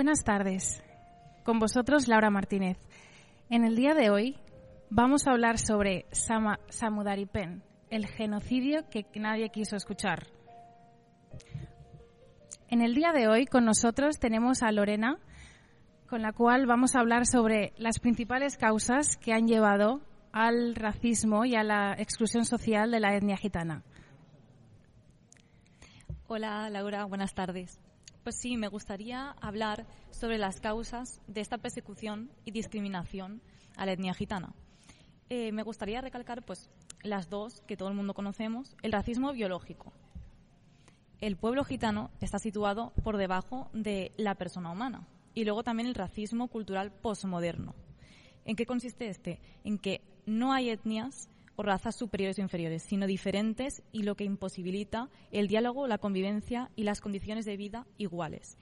Buenas tardes. Con vosotros Laura Martínez. En el día de hoy vamos a hablar sobre Sama, Samudaripen, el genocidio que nadie quiso escuchar. En el día de hoy con nosotros tenemos a Lorena, con la cual vamos a hablar sobre las principales causas que han llevado al racismo y a la exclusión social de la etnia gitana. Hola Laura, buenas tardes. Pues sí, me gustaría hablar sobre las causas de esta persecución y discriminación a la etnia gitana. Eh, me gustaría recalcar pues las dos que todo el mundo conocemos, el racismo biológico. El pueblo gitano está situado por debajo de la persona humana y luego también el racismo cultural posmoderno. ¿En qué consiste este? En que no hay etnias o razas superiores o inferiores, sino diferentes y lo que imposibilita el diálogo, la convivencia y las condiciones de vida iguales.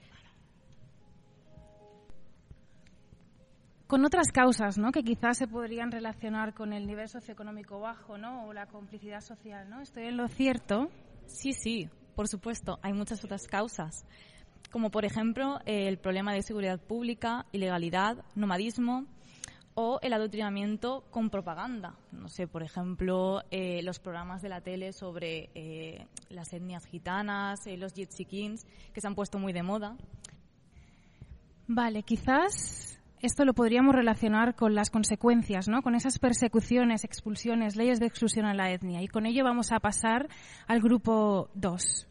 Con otras causas, ¿no? Que quizás se podrían relacionar con el nivel socioeconómico bajo, ¿no? O la complicidad social, ¿no? ¿Estoy en lo cierto? Sí, sí, por supuesto. Hay muchas otras causas, como por ejemplo el problema de seguridad pública, ilegalidad, nomadismo, o el adoctrinamiento con propaganda. No sé, por ejemplo, eh, los programas de la tele sobre eh, las etnias gitanas, eh, los kings, que se han puesto muy de moda. Vale, quizás esto lo podríamos relacionar con las consecuencias, ¿no? Con esas persecuciones, expulsiones, leyes de exclusión a la etnia. Y con ello vamos a pasar al grupo 2.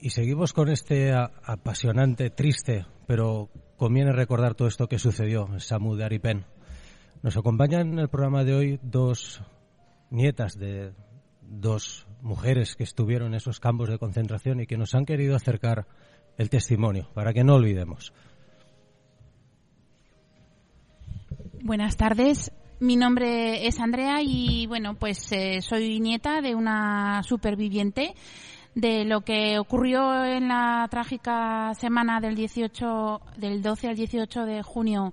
Y seguimos con este apasionante, triste, pero conviene recordar todo esto que sucedió en Samu de Aripen. Nos acompañan en el programa de hoy dos nietas de dos mujeres que estuvieron en esos campos de concentración y que nos han querido acercar el testimonio, para que no olvidemos. Buenas tardes. Mi nombre es Andrea y bueno, pues eh, soy nieta de una superviviente de lo que ocurrió en la trágica semana del 18, del 12 al 18 de junio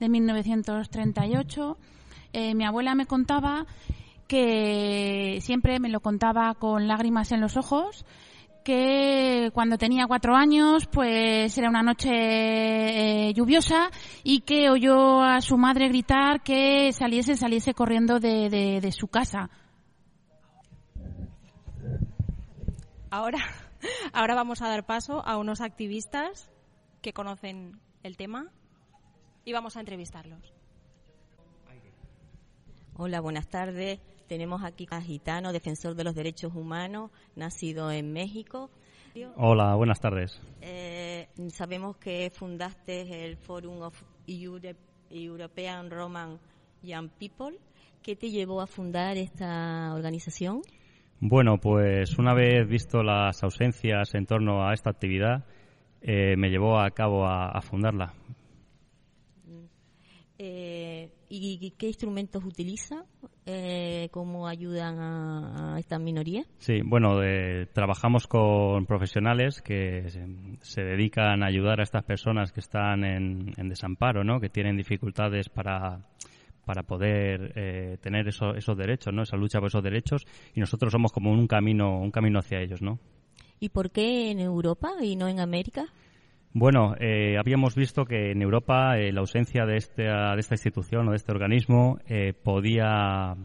de 1938. Eh, mi abuela me contaba que siempre me lo contaba con lágrimas en los ojos, que cuando tenía cuatro años, pues era una noche eh, lluviosa y que oyó a su madre gritar que saliese, saliese corriendo de, de su casa Ahora, ahora vamos a dar paso a unos activistas que conocen el tema y vamos a entrevistarlos. Hola, buenas tardes. Tenemos aquí a Gitano, defensor de los derechos humanos, nacido en México. Hola, buenas tardes. Eh, sabemos que fundaste el Forum of European Roman Young People. ¿Qué te llevó a fundar esta organización? Bueno, pues una vez visto las ausencias en torno a esta actividad, eh, me llevó a cabo a, fundarla. Eh, ¿Y qué instrumentos utiliza? Eh, ¿Cómo ayudan a, esta minoría? Sí, bueno, trabajamos con profesionales que se, dedican a ayudar a estas personas que están en, en desamparo, ¿no? que tienen dificultades para para poder eh, tener esos derechos, ¿no? Esa lucha por esos derechos y nosotros somos como un camino, un camino hacia ellos, ¿no? ¿Y por qué en Europa y no en América? Bueno, eh, habíamos visto que en Europa eh, la ausencia de esta, de esta institución o de este organismo podía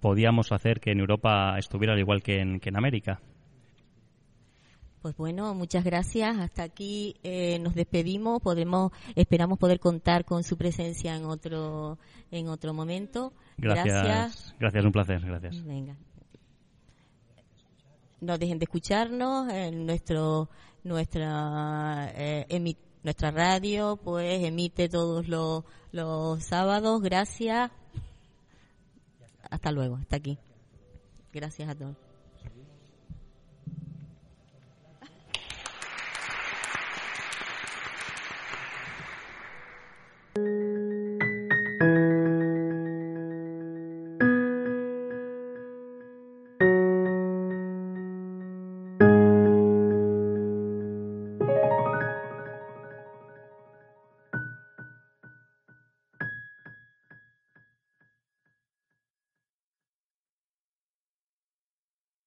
podíamos hacer que en Europa estuviera al igual que en, que en América. Pues bueno, muchas gracias. Hasta aquí eh, nos despedimos. Podemos, esperamos poder contar con su presencia en otro, en otro momento. Gracias. Gracias, un placer. Gracias. Venga. No dejen de escucharnos en nuestro, nuestra, eh, nuestra radio, pues emite todos los, los sábados. Gracias. Hasta luego. Hasta aquí. Gracias a todos.